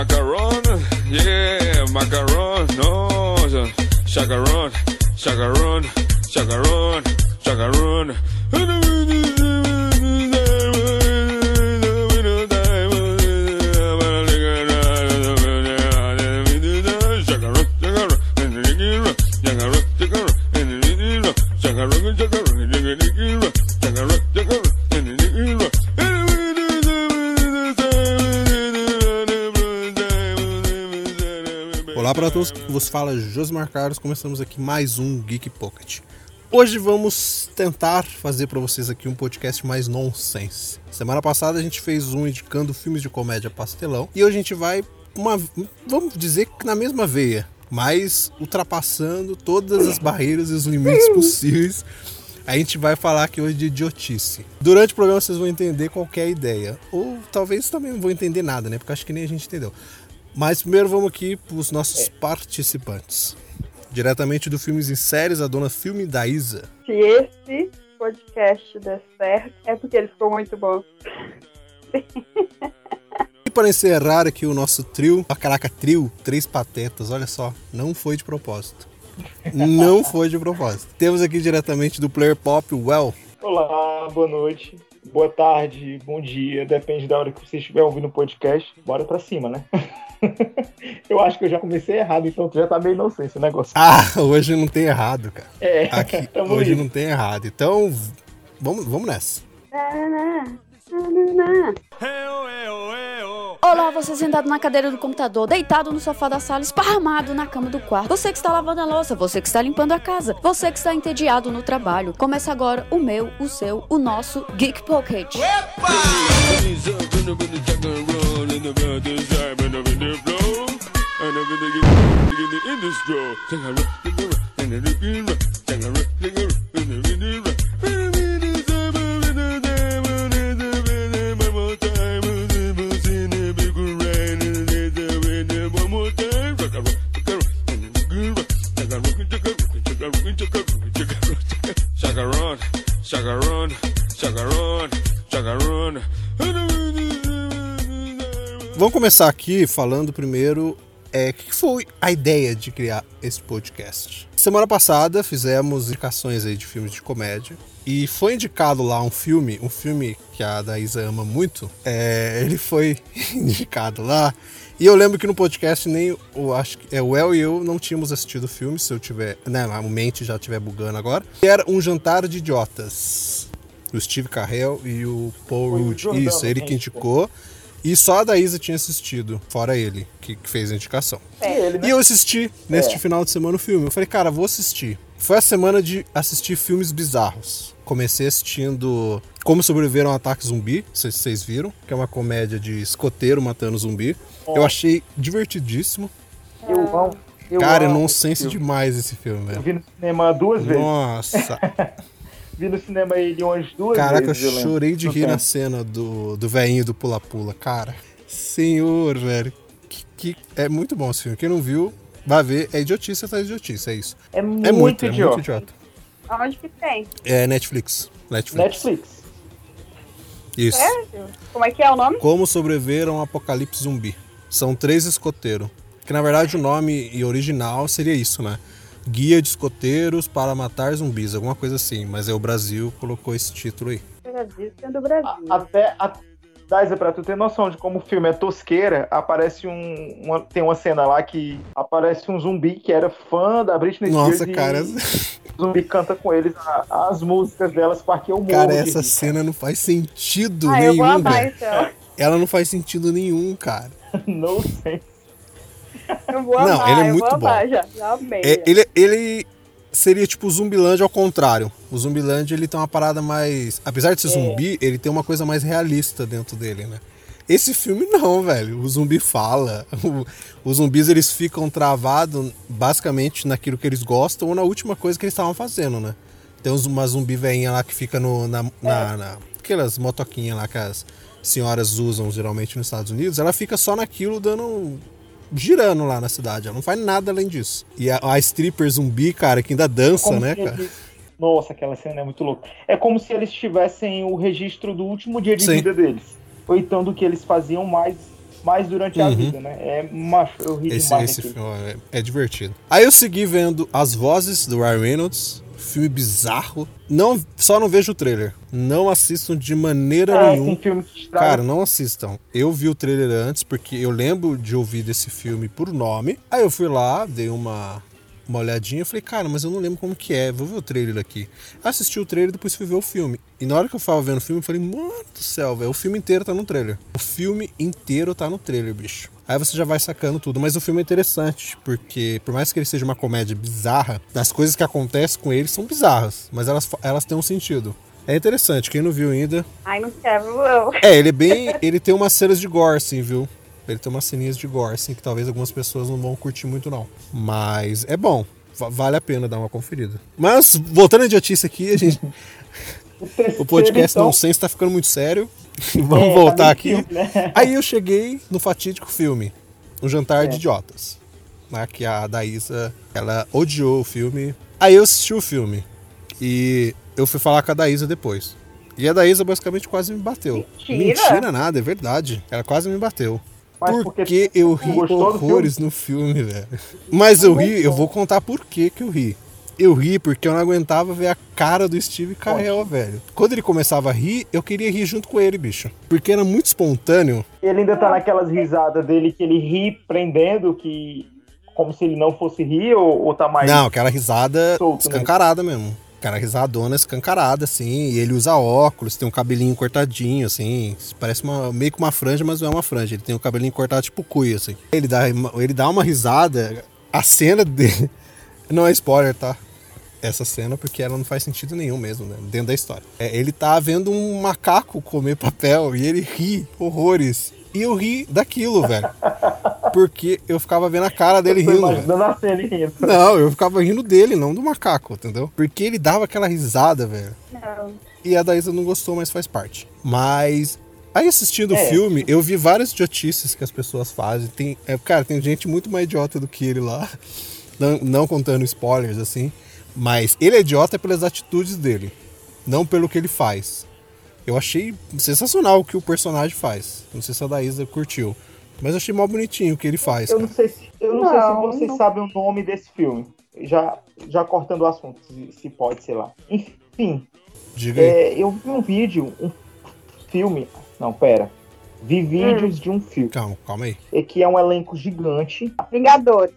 Macaron, yeah, macaron, no, chacarón, chacarón, chacarón, chacarón. Chacarón, chacarón. Olá para todos, vos fala Josmar Carlos, começamos aqui mais um Geek Pocket. Hoje vamos tentar fazer para vocês aqui um podcast mais nonsense. Semana passada a gente fez um indicando filmes de comédia pastelão e hoje a gente vai uma, vamos dizer que na mesma veia, mas ultrapassando todas as barreiras e os limites possíveis. A gente vai falar aqui hoje de idiotice. Durante o programa vocês vão entender qual a ideia. Ou talvez também não vão entender nada, né? Porque acho que nem a gente entendeu. Mas primeiro vamos aqui para os nossos participantes. Diretamente do Filmes em Séries, a dona Filme da Isa. Se esse podcast der certo, é porque ele ficou muito bom. E para encerrar aqui o nosso trio, a caraca, trio, três patetas, olha só, não foi de propósito. Não foi de propósito. Temos aqui diretamente do Player Pop, o Well. Olá, boa noite, boa tarde, bom dia, depende da hora que você estiver ouvindo o podcast. Bora pra cima, né? eu acho que eu já comecei errado, então tu já tá meio inocente o negócio. Ah, hoje não tem errado, cara. É, Aqui, hoje não tem errado. Então, vamos, vamos nessa. Olá, você sentado na cadeira do computador, deitado no sofá da sala, esparramado na cama do quarto. Você que está lavando a louça, você que está limpando a casa, você que está entediado no trabalho. Começa agora o meu, o seu, o nosso Geek Pocket. Chacaron. Vamos começar aqui falando primeiro é, o que foi a ideia de criar esse podcast. Semana passada fizemos indicações aí de filmes de comédia e foi indicado lá um filme, um filme que a Daísa ama muito. É, ele foi indicado lá e eu lembro que no podcast nem o acho que é o El e eu não tínhamos assistido o filme, se eu tiver, né, a mente já estiver bugando agora. Que era um jantar de idiotas. O Steve Carell e o Paul Rudd. Isso, ele que que indicou. E só a Daísa tinha assistido, fora ele, que, que fez a indicação. E ele, né? E eu assisti neste É. final de semana o filme. Eu falei, cara, vou assistir. Foi a semana de assistir filmes bizarros. Comecei assistindo Como Sobreviver a um Ataque Zumbi, não sei se vocês viram, que é uma comédia de escoteiro matando zumbi. Eu achei divertidíssimo. Eu amo. Eu cara, é nonsense esse filme. demais esse filme, Eu velho. vi no cinema duas vezes. Nossa, Vi no cinema ele umas duas caraca, eu vezes. lembro. chorei de rir na cena do, do velhinho do pula-pula, cara. Senhor, velho. Que, que- é muito bom esse filme. Quem não viu, vai ver. É idiotice atrás de idiotice, é isso. É muito, É muito, é idiota. muito idiota. Aonde que tem? É Netflix. Netflix. Netflix. Isso. Sério? Como é que é o nome? Como sobreviver a um apocalipse zumbi. São três escoteiros. Que na verdade o nome e original seria isso, né? Guia de escoteiros para matar zumbis, alguma coisa assim. Mas é o Brasil colocou esse título aí. Brasil, sendo do Brasil. A- Até, a, Daisa, pra tu ter noção de como o filme é tosqueira, aparece um. uma- tem uma cena lá que aparece um zumbi que era fã da Britney Nossa, Spears. e cara, O zumbi canta com eles a- as músicas delas para que eu morro. cara, essa cena não faz sentido Ah, eu vou nenhum, amar velho. então. Ela não faz sentido nenhum, cara. Não sei. Eu vou Não, amar, ele é muito vou amar, bom. já, já. É, ele, ele seria tipo o Zumbilândia ao contrário. O Zumbilândia ele tem uma parada mais. Apesar de ser zumbi, ele tem uma coisa mais realista dentro dele, né? Esse filme não, velho. O zumbi fala. O- os zumbis eles ficam travados basicamente naquilo que eles gostam ou na última coisa que eles estavam fazendo, né? Tem uma zumbi velhinha lá que fica no, na, na, na- Aquelas motoquinhas lá que as senhoras usam geralmente nos Estados Unidos. Ela fica só naquilo dando girando lá na cidade. Ela não faz nada além disso. E a, a stripper zumbi, cara, que ainda dança, Como né, cara? eles- Nossa, aquela cena é muito louca. É como se eles tivessem o registro do último dia de Sim. vida deles. Ou então do que eles faziam mais mais durante a Uhum. vida, né? É macho, eu ri Esse, demais esse filme é, é divertido. Aí eu segui vendo As Vozes do Ryan Reynolds. Filme bizarro. Não, só não vejo o trailer. Não assistam de maneira É, nenhuma. Cara, não assistam. Eu vi o trailer antes porque eu lembro de ouvir desse filme por nome. Aí eu fui lá, dei uma, uma olhadinha e falei, cara, mas eu não lembro como que é. Vou ver o trailer aqui. Assisti o trailer e depois fui ver o filme. E na hora que eu tava vendo o filme, eu falei, mano do céu, velho, o filme inteiro tá no trailer. O filme inteiro tá no trailer, bicho. Aí você já vai sacando tudo. Mas o filme é interessante, porque por mais que ele seja uma comédia bizarra, as coisas que acontecem com ele são bizarras, mas elas, elas têm um sentido. É interessante, quem não viu ainda, Ai, não quero, não. é, ele é bem. Ele tem umas cenas de gore, assim, viu? Ele tem umas ceninhas de gore, assim, que talvez algumas pessoas não vão curtir muito, não. Mas é bom. Va- Vale a pena dar uma conferida. Mas, voltando à idiotice aqui, a gente, o podcast então, não sense tá ficando muito sério. Vamos É, tá voltar meio aqui. filme, né? Aí eu cheguei no fatídico filme, Um Jantar de É. Idiotas. Né, que a Daísa, ela odiou o filme. Aí eu assisti o filme. E eu fui falar com a Daísa depois. E a Daísa basicamente quase me bateu. Mentira? nada, é verdade. Ela quase me bateu. Mas porque porque eu ri horrores no filme, velho. Mas eu ri, eu vou contar por que que eu ri. Eu ri porque eu não aguentava ver a cara do Steve Carell, velho. Quando ele começava a rir, eu queria rir junto com ele, bicho. Porque era muito espontâneo. Ele ainda tá naquelas risadas dele que ele ri prendendo, que como se ele não fosse rir, ou, ou tá mais. Não, aquela risada Solto, né? escancarada mesmo. Aquela risadona escancarada, assim. E ele usa óculos, tem um cabelinho cortadinho, assim. Parece uma, meio que uma franja, mas não é uma franja. Ele tem um cabelinho cortado tipo cuia, assim. Ele dá, ele dá uma risada. A cena dele. Não é spoiler, tá? Essa cena, porque ela não faz sentido nenhum mesmo, né? Dentro da história. É, ele tá vendo um macaco comer papel e ele ri horrores. E eu ri daquilo, velho. Porque eu ficava vendo a cara dele rindo. velho. imaginando a cena e rindo. Não, eu ficava rindo dele, não do macaco, entendeu? Porque ele dava aquela risada, velho. Não. E a Daísa não gostou, mas faz parte. Mas. Aí assistindo o É. filme, eu vi várias idiotices que as pessoas fazem. Tem, é, cara, tem gente muito mais idiota do que ele lá. Não, não contando spoilers, assim. Mas ele é idiota pelas atitudes dele. Não pelo que ele faz. Eu achei sensacional o que o personagem faz. Não sei se a Daísa curtiu. Mas eu achei mó bonitinho o que ele faz. Eu cara. não sei se, eu não, Não, sei se vocês não. sabem o nome desse filme. Já, já cortando o assunto, se, se pode, sei lá. Enfim, Diga aí. é, eu vi um vídeo, um filme. Não, pera. Vi vídeos de um filme. Calma, calma aí. é Que é um elenco gigante. Vingadores.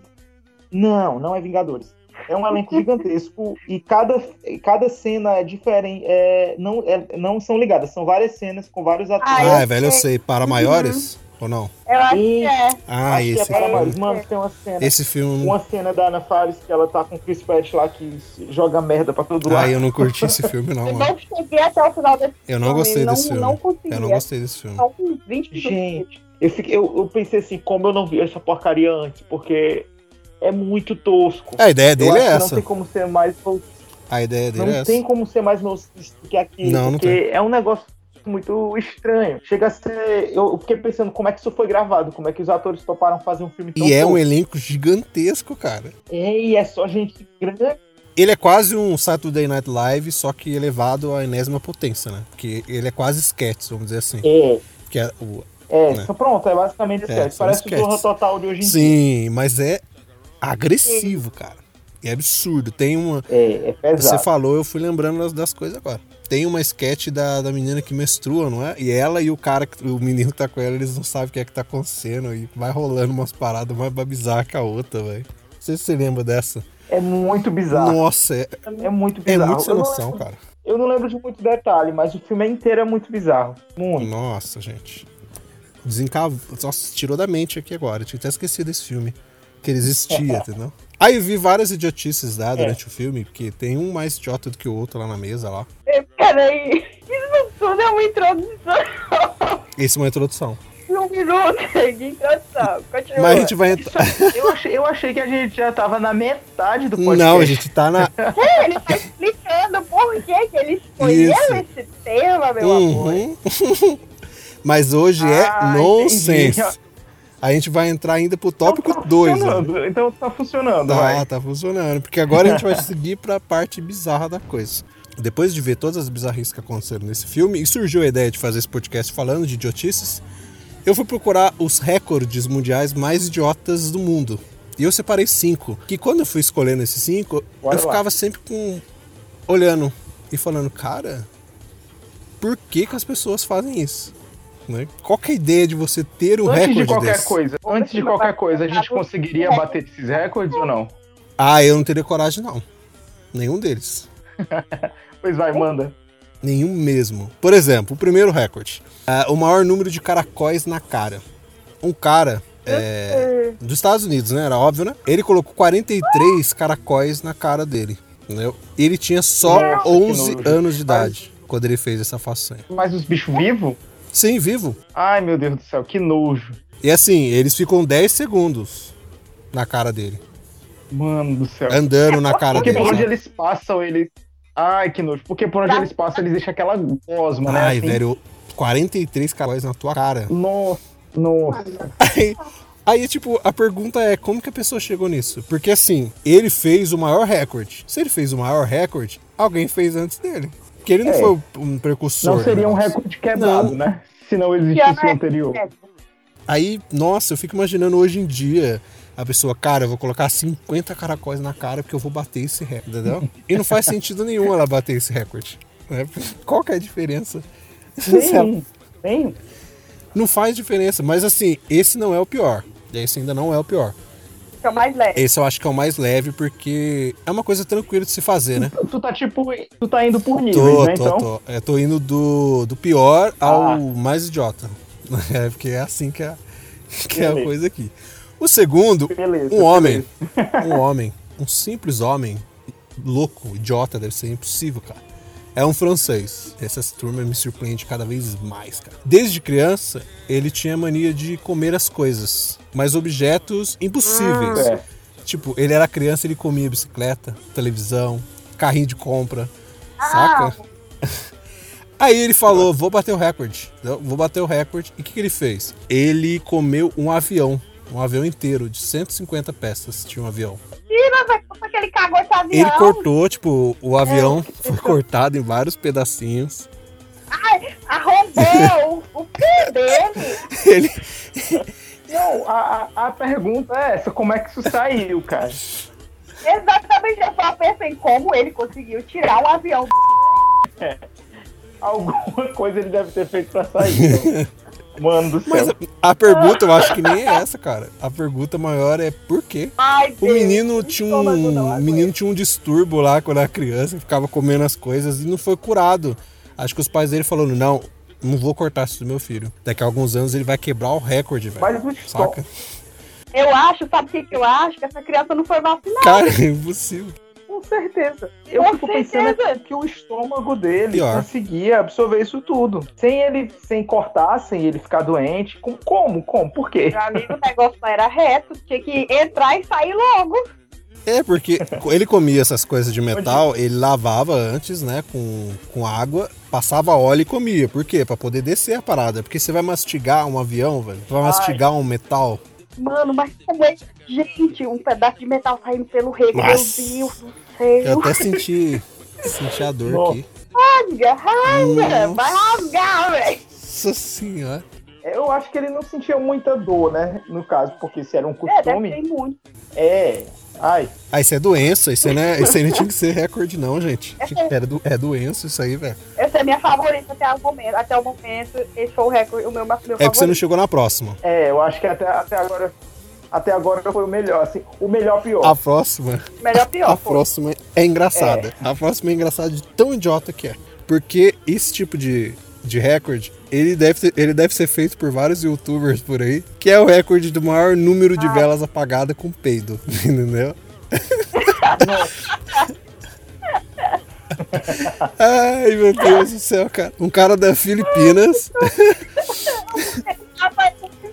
Não, não é Vingadores. É um elenco gigantesco e cada, cada cena é diferente. É, não, é, não são ligadas, são várias cenas com vários atores. Ah, Ah, eu é, velho, eu sei. sei. Para maiores? Ou não? Eu acho E- que é. Ah, Acho que esse é para filme. maiores. Mano, tem uma cena. Esse filme. Uma cena da Ana Faris que ela tá com o Chris Pratt lá que joga merda pra todo lado. Ah, eu não curti esse filme, não, Eu mano. não cheguei até o final desse Eu não filme, gostei não, desse filme. Não consegui. Eu não gostei desse filme. Só com 20 minutos. Gente, eu, fiquei, eu, eu pensei assim, como eu não vi essa porcaria antes, porque é muito tosco. A ideia dele é que não essa. tem como ser mais A ideia dele não é essa. tem como ser mais nocivo que aquilo, Não, não porque é um negócio muito estranho. Chega a ser. Eu fiquei pensando como é que isso foi gravado, como é que os atores toparam fazer um filme tão E é um elenco gigantesco, cara. É, e é só gente grande. Ele é quase um Saturday Night Live, só que elevado à enésima potência, né? Porque ele é quase sketch, vamos dizer assim. É, Que é o... é, Né? pronto, é basicamente É, isso. são Parece o. Zorra Total de hoje em dia. Sim, mas é agressivo, cara. É absurdo. Tem uma. É, é Você pesado. falou, eu fui lembrando das, das coisas agora. Tem uma sketch da, da menina que menstrua, não é? E ela e o cara, que- o menino que tá com ela, eles não sabem o que é que tá acontecendo. E vai rolando umas paradas mais bizarras que a outra, velho. Não sei se você lembra dessa. É muito bizarro. Nossa, é, É muito é bizarro. muito sem noção, lembro- cara. Eu não lembro de muito detalhe, mas o filme inteiro é muito bizarro. Muito. Nossa, gente. Desencavou. Nossa, tirou da mente aqui agora. Eu tinha até esquecido desse filme. Que ele existia, entendeu? Aí eu vi várias idiotices lá durante o filme, porque tem um mais idiota do que o outro lá na mesa lá. Eh, Peraí, isso tudo é uma introdução. Esse é uma introdução. Um minuto de introdução. Continua. Mas a gente vai entrar. Eu achei, eu achei que a gente já tava na metade do podcast. Não, a gente tá na. É, ele tá explicando por que, que ele escolheu Isso. esse tema, meu amor. Uhum. Mas hoje é Ah, nonsense. entendi. A gente vai entrar ainda pro Então tópico tá 2. funcionando. Então tá funcionando, Tá, vai. tá funcionando. Porque agora a gente vai seguir pra parte bizarra da coisa. Depois de ver todas as bizarrices que aconteceram nesse filme, e surgiu a ideia de fazer esse podcast falando de idiotices, Eu fui procurar os recordes mundiais mais idiotas do mundo. E eu separei cinco. Que quando eu fui escolhendo esses cinco, Bora eu lá. ficava sempre com. olhando e falando, cara, por que, que as pessoas fazem isso? Né? Qual que é a ideia de você ter um Antes recorde de qualquer desse? coisa, antes de qualquer coisa, a gente conseguiria bater esses recordes ou não? Ah, eu não teria coragem, não. Nenhum deles. Pois vai, manda. Nenhum mesmo. Por exemplo, o primeiro recorde. Ah, o maior número de caracóis na cara. Um cara é, dos Estados Unidos, né? Era óbvio, né? Ele colocou 43 caracóis na cara dele. Entendeu? Ele tinha só Nossa, que 11 nojo. anos de idade quando ele fez essa façanha. Mas os bichos vivos? Sim, vivo. Ai, meu Deus do céu, que nojo. E assim, eles ficam 10 segundos na cara dele. Mano do céu. Andando na cara Porque dele. por onde sabe? eles passam, eles. Ai, que nojo. Porque por onde eles passam, eles deixam aquela gosma, né? Ai, assim. velho, 43 caracóis na tua cara. Nossa, nossa. Aí, aí, tipo, a pergunta é como que a pessoa chegou nisso? Porque assim, ele fez o maior recorde. Se ele fez o maior recorde, alguém fez antes dele. Porque ele não É. foi um precursor. Não seria do um recorde quebrado, Não. né? Se não existisse o é anterior. esse? Aí, nossa, eu fico imaginando hoje em dia a pessoa, cara, eu vou colocar 50 caracóis na cara porque eu vou bater esse recorde, entendeu? E não faz sentido nenhum ela bater esse recorde. né? Qual que é a diferença? Nenhum. Não faz diferença, mas assim, esse não é o pior. Esse ainda não é o pior. Que é o mais leve. Esse eu acho que é o mais leve porque é uma coisa tranquila de se fazer, né? Tu tá tipo. Tu tá indo por níveis, Tô, né? tô, então. tô. Eu tô indo do, do pior ao Ah. mais idiota. É, porque é assim que é, que é a Beleza. coisa aqui. O segundo, Beleza, um homem. Um homem. Um simples homem. Louco, idiota, deve ser impossível, cara. É um francês. Essa turma me surpreende cada vez mais, cara. Desde criança, ele tinha mania de comer as coisas, mas objetos impossíveis. É. Tipo, ele era criança, ele comia bicicleta, televisão, carrinho de compra, saca? Aí ele falou, vou bater o recorde, vou bater o recorde. E o que, que ele fez? Ele comeu um avião, um avião inteiro, de 150 peças, tinha um avião. Velho, como é que ele cagou esse avião? Ele cortou, tipo, o avião foi cortado em vários pedacinhos. Arrombou o, o cu dele. Ele, Não, a, a, a pergunta é essa: como é que isso saiu, cara? Exatamente, eu só pensei como ele conseguiu tirar um avião. Alguma coisa ele deve ter feito pra sair. então. Mano do céu. mas a, a pergunta eu acho que nem é essa, cara. A pergunta maior é por quê? Ai, O Deus, menino tinha um, o menino tinha um distúrbio lá quando era criança, ficava comendo as coisas e não foi curado. Acho que os pais dele falaram: não, não vou cortar isso do meu filho. Daqui a alguns anos ele vai quebrar o recorde, Mas velho. o Saca? Eu acho, sabe o que, que eu acho? Que essa criança não foi vacinada, Cara, é impossível. Com certeza. Eu Com fico pensando certeza. aqui que o estômago dele Pior. conseguia absorver isso tudo. Sem ele, sem cortar, sem ele ficar doente. Com- Como? Como? Por quê? meu amigo. O negócio não era reto, tinha que entrar e sair logo. É, porque ele comia essas coisas de metal, ele lavava antes, né, com, com água, passava óleo e comia. Por quê? Pra poder descer a parada. Porque você vai mastigar um avião, velho. Você vai Ai. mastigar um metal. Mano, mas como é. Gente, um pedaço de metal saindo pelo rego, meu. Deus do Eu céu. até senti, senti a dor Nossa. aqui. Rasga, rasga, vai rasgar, velho. Nossa senhora. Eu acho que ele não sentia muita dor, né? No caso, porque se era um É, costume. ter muito. É. Ai. Ah, isso é doença, isso, aí não é, isso aí não tinha que ser recorde, não, gente. Era do, é doença isso aí, velho. Essa é a minha favorita até o momento. Até o momento, esse foi o recorde, o meu, meu É que você favorito. não chegou na próxima. É, eu acho que até, até agora. Até agora foi o melhor, assim. O melhor pior. A próxima, Melhor pior, a pô. próxima é engraçada. A próxima é engraçada de tão idiota que é. Porque esse tipo de, de recorde, ele deve, ter- ele deve ser feito por vários youtubers por aí, que é o recorde do maior número de velas apagadas com peido, entendeu? Ai, meu Deus do céu, cara. Um cara da Filipinas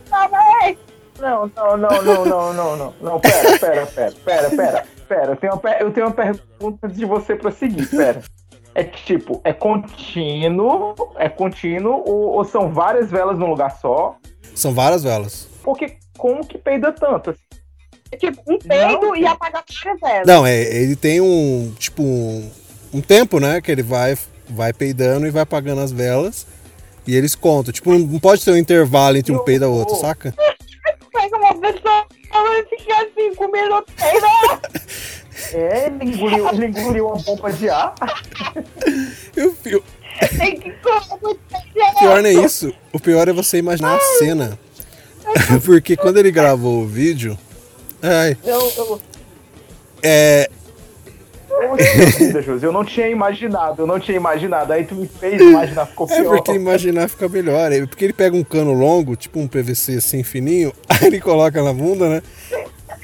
sabe, é. Não, não, não, não, não, não, não. Não, pera, pera, pera, pera, pera, pera. Eu tenho uma, eu tenho uma pergunta antes de você prosseguir, pera. É que, tipo, é contínuo, é contínuo ou, ou são várias velas num lugar só? São várias velas. Porque como que peida tanto? assim? É tipo um peido e apagar várias velas. Não, é, ele tem um, tipo, um, um tempo, né, que ele vai, vai peidando e vai apagando as velas. E eles contam. Tipo, não pode ter um intervalo entre um peido e outro, saca? Pega uma pessoa e fica assim, comendo peida. É, ele engoliu, ele engoliu uma bomba de ar. E o pi- Tem que comer o pior não é isso. O pior é você imaginar a cena. Porque quando ele gravou o vídeo. Ai, Eu, eu, é. Eu não tinha imaginado, eu não tinha imaginado. Aí tu me fez imaginar, ficou É pior. porque imaginar fica melhor. É Porque ele pega um cano longo, tipo um PVC assim fininho, aí ele coloca na bunda, né?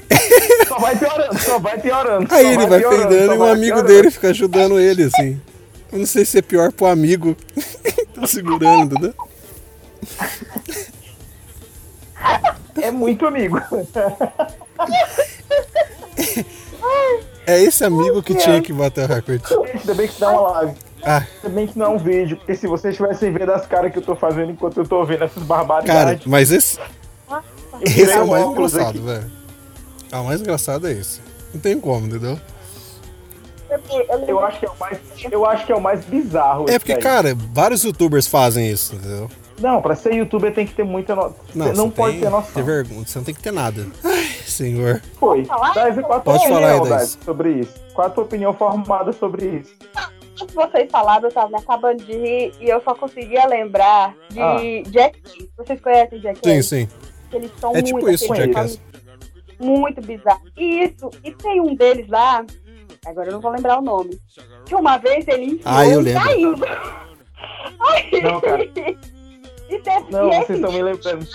Só vai piorando, só vai piorando. Aí ele vai só e um vai amigo piorando. dele fica ajudando ele, assim. Eu não sei se é pior pro amigo. tá segurando, né? É muito amigo. É esse amigo que tinha que bater o recorde. Ainda bem que dá uma live. Ah, Ainda bem que não é um vídeo, porque se vocês tivessem vendo as caras que eu tô fazendo enquanto eu tô vendo essas cara, barbaridades. mas esse, esse é o mais engraçado, velho. Ah, o mais engraçado é esse. Não tem como, entendeu? Eu acho que é o mais, eu acho que é o mais bizarro. É porque, daí. cara, vários youtubers fazem isso, entendeu? Não, pra ser youtuber tem que ter muita noção. Não, você pode tem ter noção. Ter vergonha, você não tem que ter nada. Ai, senhor. Foi. falar? Dá qual a tua Pode falar aí, sobre isso? Qual a tua opinião formada sobre isso? Vocês falaram, eu tava me acabando de rir e eu só conseguia lembrar de Ah. Jackass. Vocês conhecem Jackass? Sim, sim. Eles são É tipo muito, isso, assim, Jackass. Muito bizarro. Isso, e tem um deles lá, agora eu não vou lembrar o nome, que uma vez ele enfiou Ah, eu lembro. caindo. Não, cara. E, teve- Não, e vocês estão me lembrando.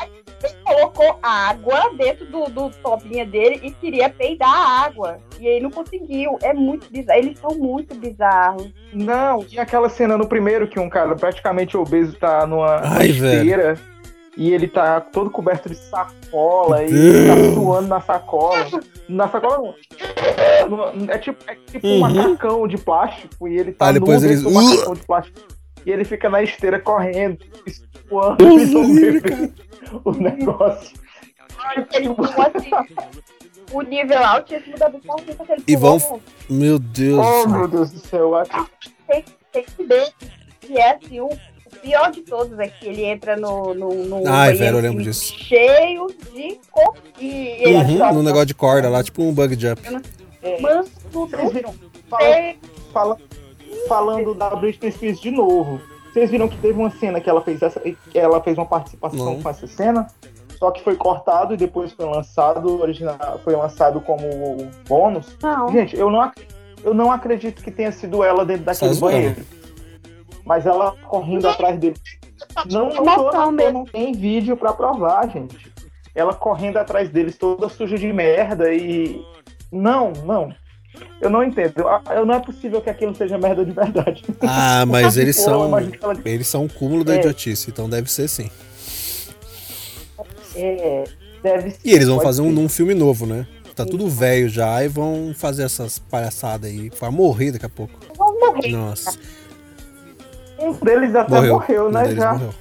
ele colocou água dentro do, do tobinha dele e queria peidar a água. E aí não conseguiu. É muito bizarro. Eles são muito bizarros. Não, tinha aquela cena no primeiro que um cara praticamente obeso tá numa, numa Ai, esteira e ele tá todo coberto de sacola e tá suando na sacola. Na sacola não. É tipo, é tipo um Uhum. macacão de plástico e ele tá Ah, depois nu eles- do macacão de plástico. E ele fica na esteira correndo, suando e o negócio. Eles são assim. o nível altíssimo da bizarrice que eles E vão-. Meu Deus. Oh, meu Deus do céu. tem, tem que ver que é assim, o, o pior de todos é que ele entra no, no, no Ai, banheiro, velho, eu lembro assim, disso. cheio de ele Uhum, no negócio de corda lá, tipo um bug jump. Mano, do Vocês viram? Fala- fala- falando da Britney Spears de novo. Vocês viram que teve uma cena que ela fez essa, que ela fez uma participação Não. com essa cena, só que foi cortado e depois foi lançado original, foi lançado como bônus. Não. Gente, eu não, ac- eu não acredito que tenha sido ela dentro daquele banheiro. Mas ela correndo atrás dele. Não, não, não, não tem vídeo pra provar, gente. Ela correndo atrás deles toda suja de merda e. Não, não. Eu não entendo. Eu, não é possível que aquilo seja merda de verdade. Ah, mas eles Pô, são. ela- Eles são um cúmulo da É. idiotice, então deve ser sim. É, deve ser. E eles vão fazer um, num filme novo, né? Tá tudo velho já e vão fazer essas palhaçadas aí. Vai morrer daqui a pouco. Vão morrer. Nossa. Um deles até Morreu. morreu, Um né? deles Já. morreu.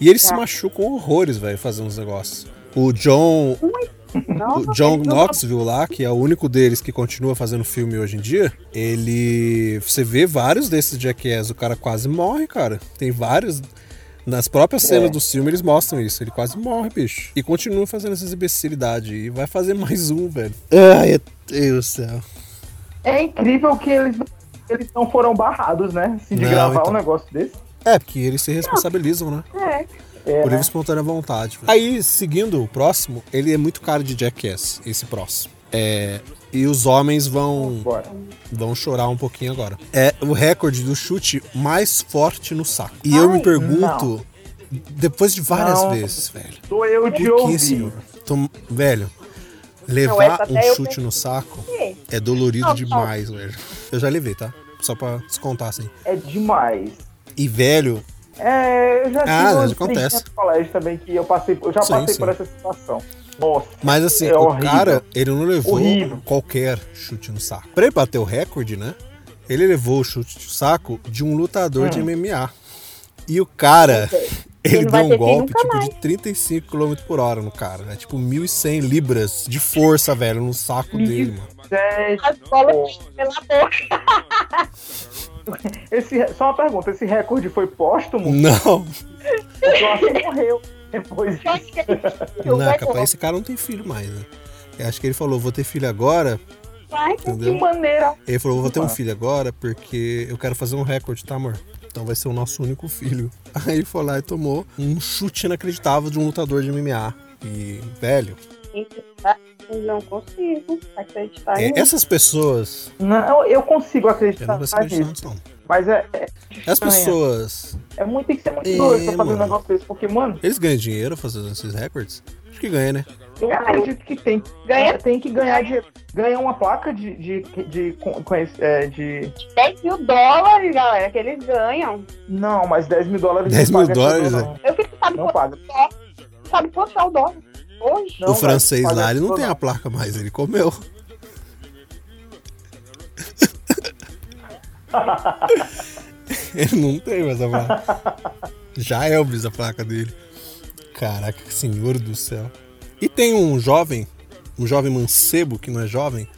E eles se Já. machucam horrores, velho, fazendo uns negócios. O John, Não, o John Knoxville lá, que é o único deles que continua fazendo filme hoje em dia, ele. Você vê vários desses Jackass, o cara quase morre, cara. Tem vários. Nas próprias cenas É. do filme eles mostram isso. Ele quase morre, bicho. E continua fazendo essas imbecilidades. E vai fazer mais um, velho. Ai, meu Deus do céu. É incrível que eles, eles não foram barrados, né? Assim, de Não, gravar então. um negócio desse. É, porque eles se responsabilizam, né? É. É, Por né? livre espontânea vontade. Aí, seguindo o próximo, ele é muito caro de Jackass, esse próximo. É, e os homens vão, Bora. vão chorar um pouquinho agora. É o recorde do chute mais forte no saco. E eu me Ai, pergunto, depois de várias Não. vezes, velho. Sou eu de ouvir. senhor? Tom- velho, Não, levar até um chute no saco é dolorido Não, não. demais, velho. Eu já levei, tá? Só pra descontar, assim. É demais. E, velho, É, eu já tive Ah, umas acontece. no colégio também que eu passei, eu já Sim, passei sim. por essa situação. Nossa, Mas assim, É o horrível. cara, ele não levou Horrível. qualquer chute no saco. Pra ele bater o recorde, né? Ele levou o chute no saco de um lutador de MMA. E o cara, ele deu um golpe tipo mais. de 35 km por hora no cara, né? Tipo 1.100 libras de força, velho, no saco dele, mano. Gente, A escola Pô. pela boca. esse, só uma pergunta, esse recorde foi póstumo? Não, Porque eu acho que morreu depois disso. que não, vai capaz esse cara não tem filho mais, né? Eu acho que ele falou, vou ter filho agora. Vai, Que Entendeu? maneira. Ele falou, vou ter um filho agora porque eu quero fazer um recorde, tá, amor? Então vai ser o nosso único filho. Aí ele foi lá e tomou um chute inacreditável de um lutador de MMA. E, velho, Não consigo acreditar é, nisso. essas pessoas. Não, eu consigo Eu acreditar não consigo acreditar nisso. nisso, não. Mas é, é As pessoas. É muito, tem que ser muito É, doido pra fazer um negócio desse. Porque, mano, Eles ganham dinheiro fazendo esses recordes? Acho que ganha, né? eu acredito que tem. Ganha. Tem que ganhar de. Ganhar uma placa de. de, de, é, de 10 mil dólares, galera, que eles ganham. não, mas 10 mil dólares. 10 não mil dólares, é. não. Eu fico, sabe, Não quanto, paga. sabe quanto é o dólar? Hoje? Não, o francês lá, ele não tem a placa mais, ele comeu. ele não tem mais a placa. Já é Elvis a placa dele. Caraca, senhor do céu. E tem um jovem, um jovem mancebo que não é jovem.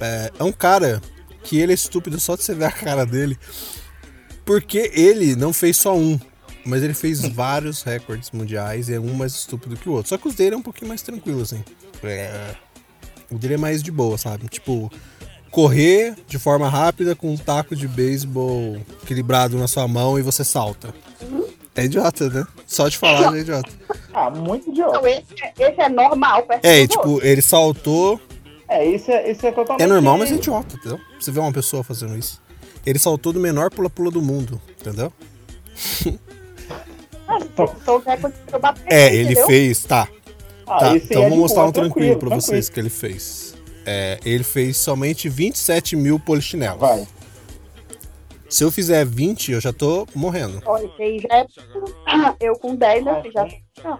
É, é um cara que ele é estúpido só de você ver a cara dele. Porque ele não fez só um, mas ele fez vários recordes mundiais e é um mais estúpido que o outro. Só que os dele é um pouquinho mais tranquilo, assim. É, O dele é mais de boa, sabe? Tipo, correr de forma rápida com um taco de beisebol equilibrado na sua mão e você salta. É idiota, né? Só de falar é idiota. Ah, muito idiota. Então, esse, é- esse é normal. perto É, e, tipo, ele saltou. É, isso é, isso é totalmente. É normal, mas é idiota, entendeu? Você vê uma pessoa fazendo isso. Ele saltou do menor pula-pula do mundo, entendeu? Que eu bato É, ele entendeu? fez, tá. Ah, Tá, então é vou de mostrar boa, um tranquilo, pra tranquilo. vocês que ele fez. É, ele fez somente 27 mil polichinelos. Vai. Se eu fizer 20, eu já tô morrendo. Olha, esse aí já é. Eu com 10, meu filho, já. Não.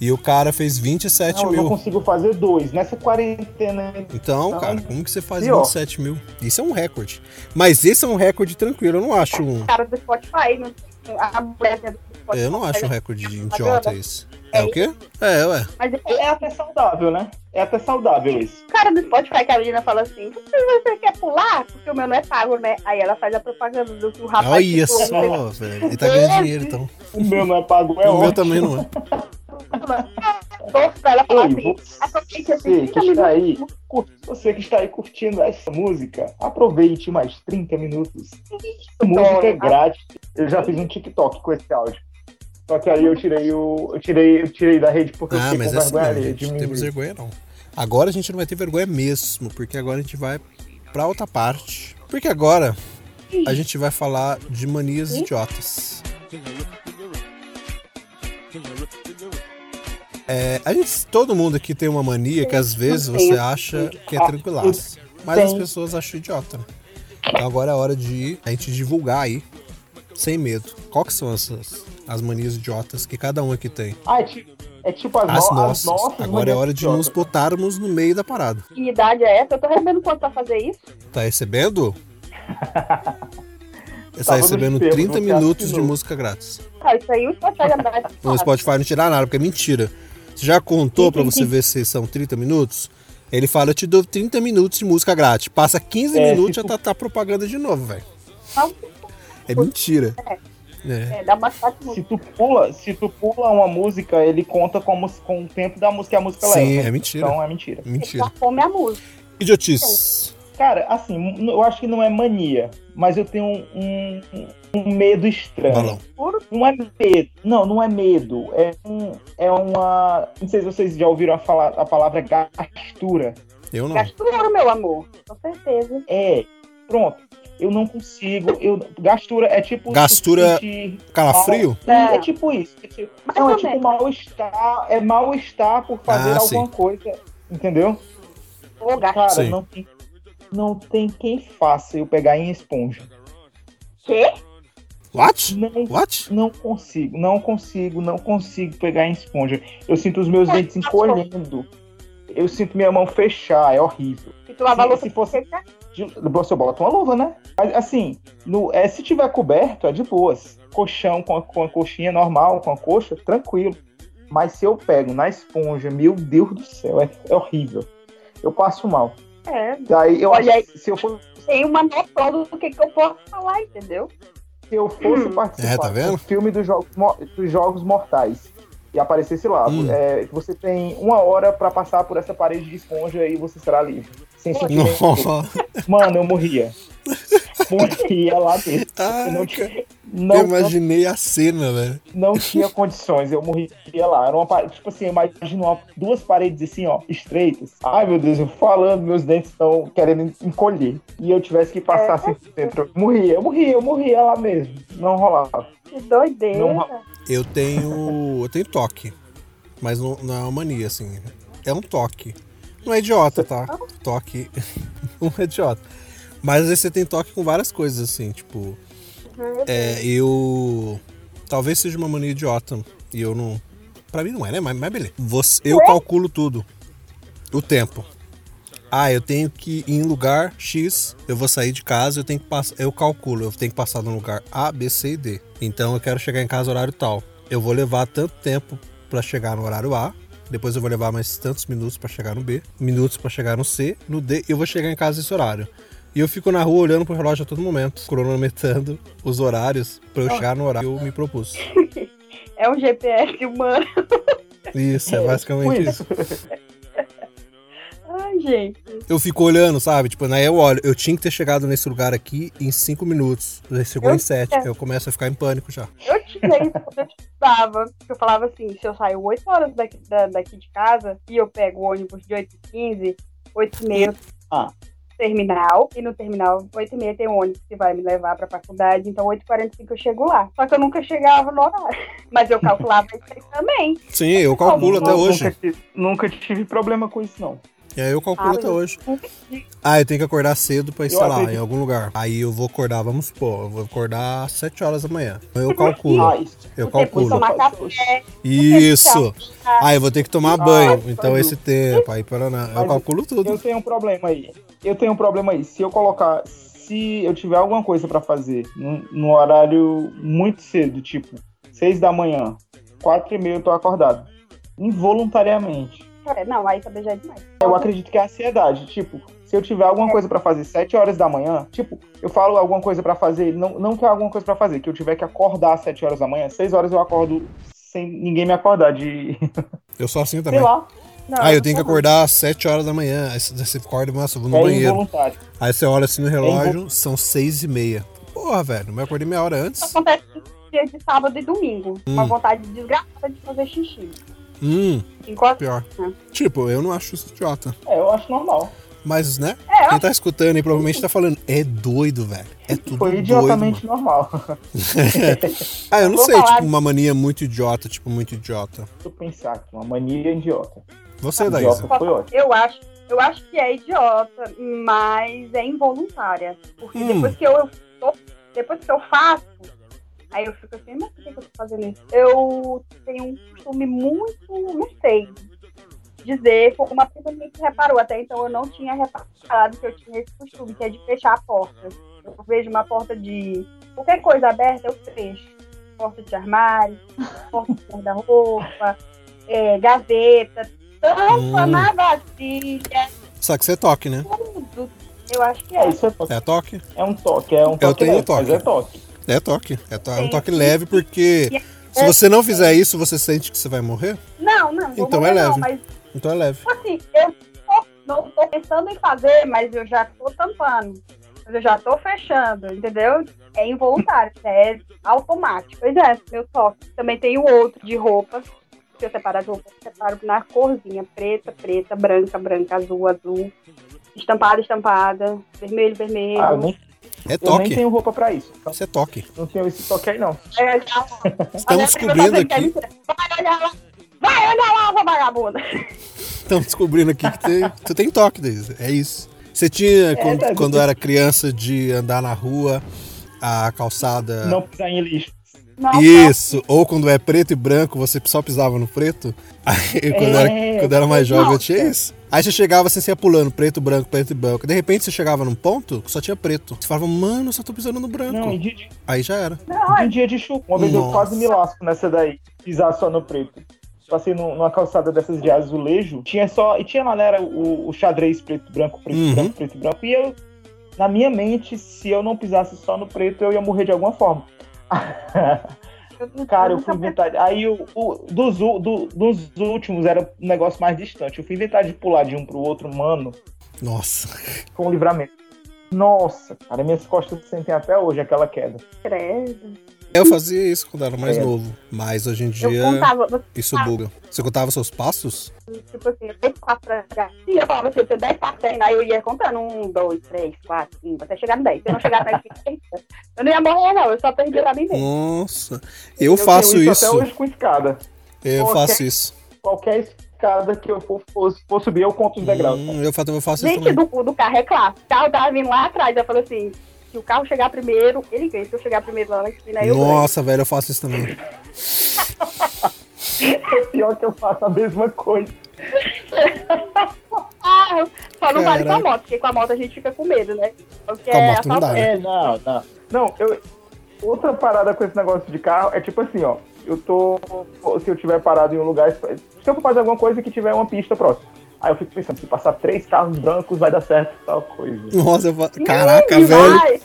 E o cara fez 27 Não, eu não mil. consigo fazer dois. Nessa quarentena. Então, Não. cara, como que você faz Pior. 27 mil? Isso é um recorde. Mas esse é um recorde tranquilo, eu não acho um. cara do Spotify, não- a mulher do Spotify. Eu não acho um recorde de idiota isso. É o quê? É, ué. Mas É até saudável, né? É até saudável isso. o cara do Spotify, que a menina fala assim: você, você quer pular? Porque o meu não é pago, né? Aí ela faz a propaganda do que o rapaz. Olha só, velho. Ele tá ganhando dinheiro, então. O meu não é pago, é O meu ótimo. também não é. Oi, assim: você aproveite que 30 está aí, você que está aí curtindo essa música, aproveite mais 30 minutos. Essa música é grátis. Eu já fiz um TikTok com esse áudio. Só que aí eu tirei o. Eu tirei, eu tirei da rede porque eu Ah, fiquei mas com é assim vergonha gente. de Não temos vergonha, não. Agora a gente não vai ter vergonha mesmo, porque agora a gente vai pra outra parte. Porque agora a gente vai falar de manias idiotas. É, a gente, todo mundo aqui tem uma mania que às vezes você acha que é tranquilaço, mas as pessoas acham idiota. né? Então agora é hora de a gente divulgar aí, sem medo. Qual que são essas as manias idiotas que cada um aqui tem? Ah, é tipo, é tipo as, As no- nossas. nossas Agora é hora de idiotas. nos botarmos no meio da parada. Que idade é essa? Eu tô recebendo quanto pra fazer isso? Tá recebendo? Tá no recebendo espelho, 30 você minutos de música grátis. Ah, isso aí o Spotify já dá. No Spotify não dá nada, porque é mentira. Você já contou pra você ver se são 30 minutos? Ele fala, eu te dou 30 minutos de música grátis. Passa 15 É, minutos e já tipo- tá, tá propaganda de novo, velho. Não, É mentira. É. é, dá bastante Se música. tu pula, se tu pula uma música, ele conta com, com o tempo da música que a música Sim, leva. é mentira. Então é mentira. Mentira. Já come a música. Idiotice. Cara, assim, eu acho que não é mania, mas eu tenho um, um- um medo estranho. Balão. Puro. Não é medo. Não, não é medo. É, um, é uma. Não sei se vocês já ouviram a, falar, a palavra gastura. Eu não. Gastura, meu amor. Com certeza. É. Pronto. Eu não consigo. Eu, gastura é tipo. Gastura- se sentir Calafrio? mal- É. É tipo isso. É tipo, não, é tipo menos. mal-estar. É mal-estar por fazer Ah, alguma sim. coisa. Entendeu? Ô, gastura. Cara, Sim. não tem, não tem quem faça eu pegar em esponja. Quê? What? Não What? Não consigo, não consigo, não consigo pegar em esponja. Eu sinto os meus dentes encolhendo. Eu sinto minha mão fechar, é horrível. Se Se- fosse- você bota uma luva, né? Mas, assim, no, é, se tiver coberto, é de boas. Colchão com a, com a coxinha normal, com a coxa, tranquilo. Mas se eu pego na esponja, meu Deus do céu, é, é horrível. Eu passo mal. É. Daí eu Olha acho que se eu fosse tenho uma noção do que, que eu posso falar, entendeu? Se eu fosse Hum. participar É, tá vendo? do filme dos jogos, dos jogos mortais e aparecesse lá, Hum. é, você tem uma hora pra passar por essa parede de esponja e você será livre. Sem sentir. Mano, eu morria. Morria lá dentro. Ah, Eu não, tinha- Eu não, não, imaginei a cena, velho. não tinha condições, eu morria lá. Era uma parede, tipo assim, imagina uma- duas paredes assim, ó, estreitas. Ai, meu Deus, eu falando, meus dentes estão querendo encolher. E eu tivesse que passar assim por dentro. Eu morria, eu morria, eu morria lá mesmo. Não rolava. Que doideira. Não- Eu tenho. Eu tenho toque. Mas não, não é uma mania, assim. É um toque. Não é idiota, tá? Toque. não é idiota. Mas às vezes você tem toque com várias coisas, assim, tipo. É, eu. Talvez seja uma mania idiota. E eu não. Pra mim não é, né? Mas, mas beleza. Você- eu calculo tudo. O tempo. Ah, eu tenho que ir em lugar X, eu vou sair de casa, eu tenho que passar. Eu calculo, eu tenho que passar no lugar A, B, C e D. Então eu quero chegar em casa no horário tal. Eu vou levar tanto tempo pra chegar no horário A. Depois eu vou levar mais tantos minutos pra chegar no B, minutos pra chegar no C, no D, eu vou chegar em casa nesse horário. E eu fico na rua olhando pro relógio a todo momento, cronometrando os horários pra eu chegar no horário que eu me propus. É um GPS humano. Isso, é basicamente isso. Gente. Eu fico olhando, sabe? Tipo, aí eu olho, eu tinha que ter chegado nesse lugar aqui em 5 minutos. Ele chegou Eu em 7. sei. Eu começo a ficar em pânico já. Eu tinha isso quando eu estudava. Eu falava assim, se eu saio 8 horas daqui, da- daqui de casa e eu pego o ônibus de 8h15, 8h30 Ah. terminal, e no terminal 8h30 tem um ônibus que vai me levar pra faculdade, então 8h45 eu chego lá. Só que eu nunca chegava no horário. Mas eu calculava isso aí também. Sim, eu calculo até Nunca hoje. tive- Nunca tive problema com isso, não. E aí eu calculo Ah, até hoje. Ah, eu tenho que acordar cedo pra ir, Eu sei lá, acredito. em algum lugar. Aí eu vou acordar, vamos supor, eu vou acordar às 7 horas da manhã. Eu calculo. Eu calculo. tomar café. Isso! Ah, eu vou ter que tomar banho. Então esse tempo, aí Paraná. Eu calculo tudo. Eu tenho um problema aí. Eu tenho um problema aí. Se eu colocar. Se eu tiver alguma coisa pra fazer num, num horário muito cedo, tipo 6 da manhã, 4 e meia eu tô acordado. Involuntariamente. É, Não, aí também já é demais. Eu acredito que é ansiedade. Tipo, se eu tiver alguma coisa pra fazer 7 horas da manhã, tipo, eu falo alguma coisa pra fazer, não, não que é alguma coisa pra fazer, que eu tiver que acordar às 7 horas da manhã, 6 horas eu acordo sem ninguém me acordar, de. Eu sou assim sei também. lá. Não, Ah, eu tenho que acordar às 7 horas da manhã. Aí você acorda, nossa, eu vou no É banheiro. Aí você olha assim no relógio, invol- são 6 e meia. Porra, velho, eu acordei meia hora antes. Acontece dia de sábado e domingo. Uma Hum. vontade desgraçada de fazer xixi. Hum, Enquanto. pior. Hum. Tipo, eu não acho isso idiota. É, eu acho normal. Mas, né? É, Quem tá escutando aí provavelmente tá falando, é doido, velho. É tudo Foi doido. idiotamente normal. mano. ah, eu não Vou sei, tipo, uma mania muito idiota, tipo, muito idiota. Deixa eu pensar aqui, uma mania idiota. Você, Daísa. Idiota foi ótimo. Eu acho, eu acho que é idiota, mas é involuntária. Porque Hum. depois que eu, eu tô- depois que eu faço, aí eu fico assim, mas por que eu tô fazendo isso? Eu tenho um costume muito, não sei, dizer, foi uma pessoa que reparou, até então eu não tinha reparado que eu tinha esse costume, que é de fechar a porta. Eu vejo uma porta de qualquer coisa aberta, eu fecho. Porta de armário, porta de guarda-roupa, é, gaveta, tampa Hum. na vasilha, Só que você é toque, né? tudo. Eu acho que É, é. isso é toque. É toque? É um toque, é um toque. tenho leve, toque. Mas é toque. É toque. É, to- é um Sim. toque leve porque se você não fizer isso, você sente que você vai morrer? Não, não, Então morrer é não, leve. mas Então é leve. assim, eu tô- não tô pensando em fazer, mas eu já tô tampando. Mas eu já tô fechando, entendeu? É involuntário, é automático. Pois é, meu toque. Também tem o outro de roupas. Se eu separo as roupas, eu separo na corzinha. Preta, preta, branca, branca, azul, azul. Estampada, estampada. Vermelho, vermelho. Ah, eu nem, É eu nem toque. tenho roupa pra isso. Então, Isso é toque. não tenho esse toque aí, não. É, já- Estamos descobrindo aqui. Vai olhar lá! Vai olhar lá, sua vagabunda! Estamos descobrindo aqui que tem, você tem toque, Daísa. É isso. Você tinha, quando, Daísa. quando era criança, de andar na rua, a calçada. Não pisar em lixo. Não, Isso, ou quando é preto e branco, você só pisava no preto. Aí, quando, É, era, quando era mais jovem, eu tinha nossa. isso. Aí você chegava assim, você ia pulando, preto, branco, preto e branco. De repente você chegava num ponto que só tinha preto. Você falava, mano, eu só tô pisando no branco. Não, de- Aí já era. não, em dia de chuva. Uma vez eu Nossa. quase me lasco nessa daí. Pisar só no preto. Passei num- numa calçada dessas de azulejo. Tinha só. E tinha lá, né, era o, o xadrez preto, branco, preto, Uhum. branco, preto e branco. E eu na minha mente, se eu não pisasse só no preto, eu ia morrer de alguma forma. Cara, eu fui inventar. Aí o, o dos, do- dos últimos era um negócio mais distante. Eu fui inventar de pular de um pro outro, mano. Nossa. Foi um livramento. Nossa, cara, minhas costas sentem até hoje aquela queda. Credo. Eu fazia isso quando era mais É. novo, mas hoje em Eu dia contava, você, isso buga. Você contava seus passos? tipo assim, eu tenho quatro pra chegar. E eu falava assim, eu tenho dez passos ainda. Aí eu ia contando um, dois, três, quatro, cinco, até chegar no dez. Se eu não chegar até 50, eu não ia morrer, não. Eu só perdi pra mim mesmo. Nossa. Eu faço tenho isso. até hoje com escada. Eu Ok. faço isso. Qualquer escada que eu for, for, for subir, eu conto os degraus. Hum, eu faço, eu faço isso Gente, do, do carro é claro. O carro tava vindo lá atrás. Eu falei assim, se o carro chegar primeiro, ele ganha. Se eu chegar primeiro lá na esquina, eu ganho. Nossa, velho, eu faço isso também. É pior que eu faço a mesma coisa. Ah, só não vale com a moto, porque com a moto a gente fica com medo, né? Porque Com a é moto não dá, né? É, não, não. Não, eu. Outra parada com esse negócio de carro é tipo assim, ó. Eu tô. Se eu tiver parado em um lugar. Se eu for fazer alguma coisa que tiver uma pista próxima. Aí eu fico pensando, se passar três carros brancos vai dar certo tal coisa. Nossa, eu. Caraca, velho. vai.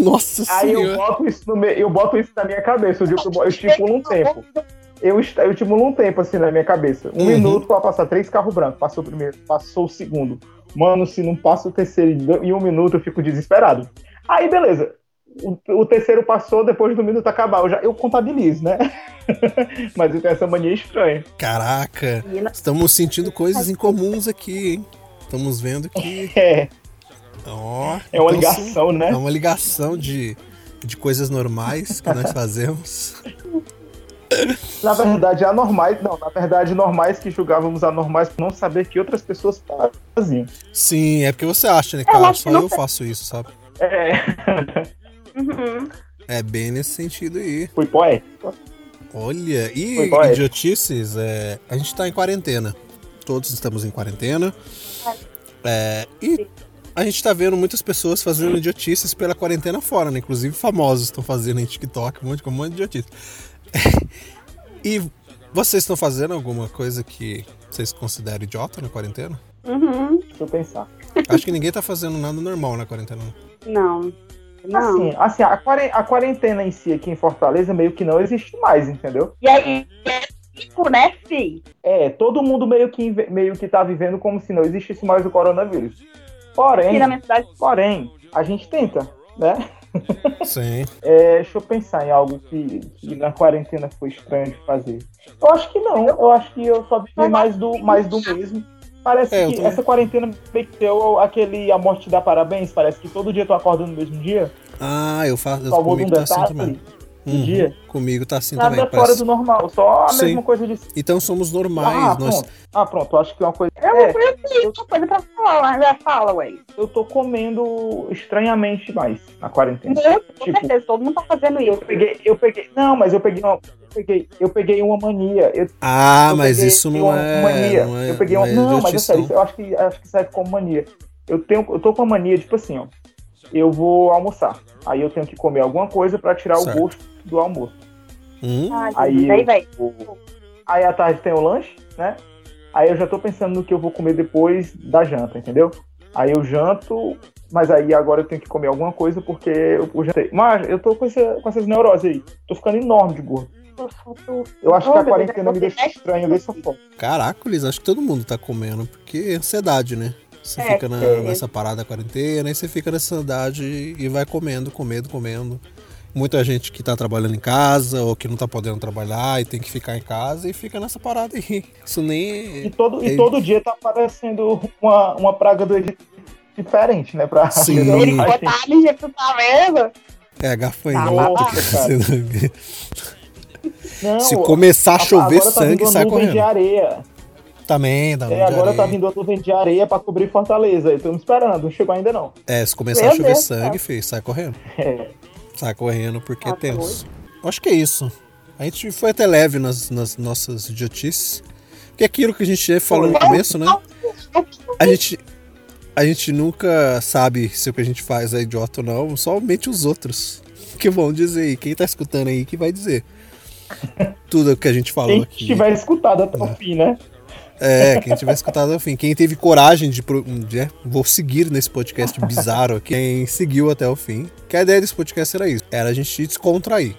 Nossa Aí eu senhora. boto isso no me... eu boto isso na minha cabeça, eu, eu estipulo um tempo. Eu, eu estimulo um tempo assim na minha cabeça. Um Uhum. minuto pra passar três carros brancos. Passou o primeiro, passou o segundo. Mano, se não passa o terceiro em um minuto, eu fico desesperado. Aí, beleza. O, o terceiro passou, depois do minuto acabar. Eu, já, eu contabilizo, né? Mas eu tenho essa mania estranha. Caraca. Estamos sentindo coisas incomuns aqui, hein? Estamos vendo que. É, Ó. é uma então ligação, né? É uma ligação de, de coisas normais que nós fazemos. Na verdade, anormais. Não, na verdade, normais que julgávamos anormais por não saber que outras pessoas faziam. Sim, é porque você acha, né, cara? Só eu faço isso, sabe? É, uhum. É bem nesse sentido aí. fui poético. Olha, e poético. idiotices, é, a gente tá em quarentena. Todos estamos em quarentena. É, e a gente tá vendo muitas pessoas fazendo idiotices pela quarentena fora, né? Inclusive famosos estão fazendo em TikTok, um monte, um monte de idiotice. e vocês estão fazendo alguma coisa que vocês consideram idiota na quarentena? Uhum. Deixa eu pensar. Acho que ninguém tá fazendo nada normal na quarentena. não. Não. Não. Assim, assim a, quaren- a quarentena em si aqui em Fortaleza meio que não existe mais, entendeu? E aí, é tipo, né, fi? É, todo mundo meio que, meio que tá vivendo como se não existisse mais o coronavírus. Porém, Aqui na minha cidade, porém, a gente tenta, né? Sim. É, deixa eu pensar em algo que, que na quarentena foi estranho de fazer. Eu acho que não, eu acho que eu só vivi mais do, mais do mesmo. Parece É, eu que também. essa quarentena meio que deu aquele A Morte te dá parabéns, parece que todo dia tu acorda no mesmo dia. Ah, eu faço. Salvou de um Comigo tá assim também. do dia. Comigo tá assim Nada também. fora parece. do normal, só a Sim. mesma coisa de. Então somos normais. Ah, nós... pronto. Ah, pronto, eu acho que é uma coisa. eu É, eu tenho uma coisa pra falar, mas já fala, ué. eu tô comendo estranhamente mais na quarentena. Muito, com Tipo, certeza, todo mundo tá fazendo Eu isso. peguei, eu peguei. Não, mas eu peguei uma. Eu peguei, eu peguei uma mania. Eu, Ah, eu mas peguei isso não uma é. mania. Não, é, eu peguei não uma. é Não, mas é sério, não. isso eu acho que, acho que serve como mania. Eu, tenho, eu tô com uma mania, tipo assim, ó. Eu vou almoçar. Aí eu tenho que comer alguma coisa pra tirar Certo. o gosto do almoço. Hum? Aí aí, eu- velho. Aí à tarde tem o lanche, né? Aí eu já tô pensando no que eu vou comer depois da janta, entendeu? Aí eu janto, mas aí agora eu tenho que comer alguma coisa porque eu, eu jantei. Mas eu tô com, essa- com essas neuroses aí. Tô ficando enorme de gordo. Eu acho que a quarentena me deixa é estranho dessa forma. Caraca, Liz, acho que todo mundo tá comendo, porque é ansiedade, né? Você É, fica na- é. nessa parada da quarentena, aí você fica nessa ansiedade e vai comendo, comendo, comendo. Muita gente que tá trabalhando em casa ou que não tá podendo trabalhar e tem que ficar em casa e fica nessa parada aí. Isso nem. E todo, É. e todo dia tá aparecendo uma, uma praga do Egito diferente, né? Pra Sim. Ele botar ali, tá vendo? É gafanhoto. Nossa, cara. Não, Se começar a chover agora tá sangue, uma sai correndo. de areia. Também, dá É, agora tá vindo a nuvem de areia pra cobrir Fortaleza. Estamos esperando, não chegou ainda não. É, se começar Meu a chover Deus, sangue, filho, sai correndo. É. Sai correndo porque é Ah, tá tenso. Acho que é isso. A gente foi até leve nas, nas nossas idiotices. Porque é aquilo que a gente falou no começo, né? A gente, a gente nunca sabe se o que a gente faz é idiota ou não, somente os outros que vão dizer. E quem tá escutando aí que vai dizer. Tudo o que a gente falou Quem aqui. tiver escutado até o fim, né? É, quem tiver escutado até o fim. Quem teve coragem de, de é, vou seguir nesse podcast bizarro aqui, quem seguiu até o fim. Que a ideia desse podcast era isso. Era a gente descontrair.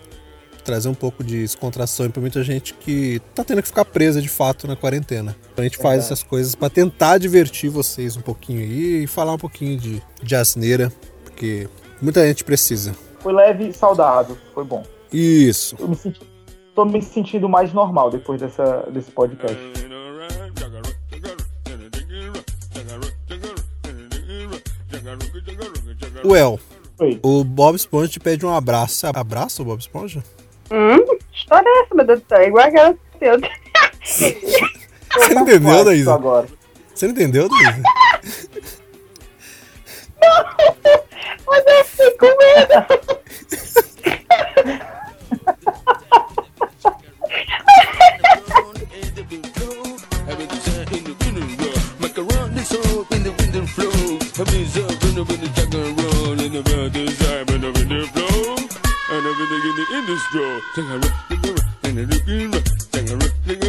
Trazer um pouco de descontração pra muita gente que tá tendo que ficar presa de fato na quarentena. A gente faz essas coisas pra tentar divertir vocês um pouquinho aí e falar um pouquinho de, de asneira, porque muita gente precisa. Foi leve e saudável, foi bom. Isso. Eu me senti, tô me sentindo mais normal depois dessa, desse podcast. Well, Foi. o Bob Esponja te pede um abraço. Abraça o Bob Esponja? Hum, que história é essa, meu Deus do céu? Igual aquela seu. Você não entendeu, Daísa? agora. Você não entendeu, Daísa? Mas eu fiquei com medo. flow. Up in the wind and chuck and roll. In the wind and side in the wind and flow. And everything in the industry. Sing a rock, sing a rock, sing a rock, sing a rock, sing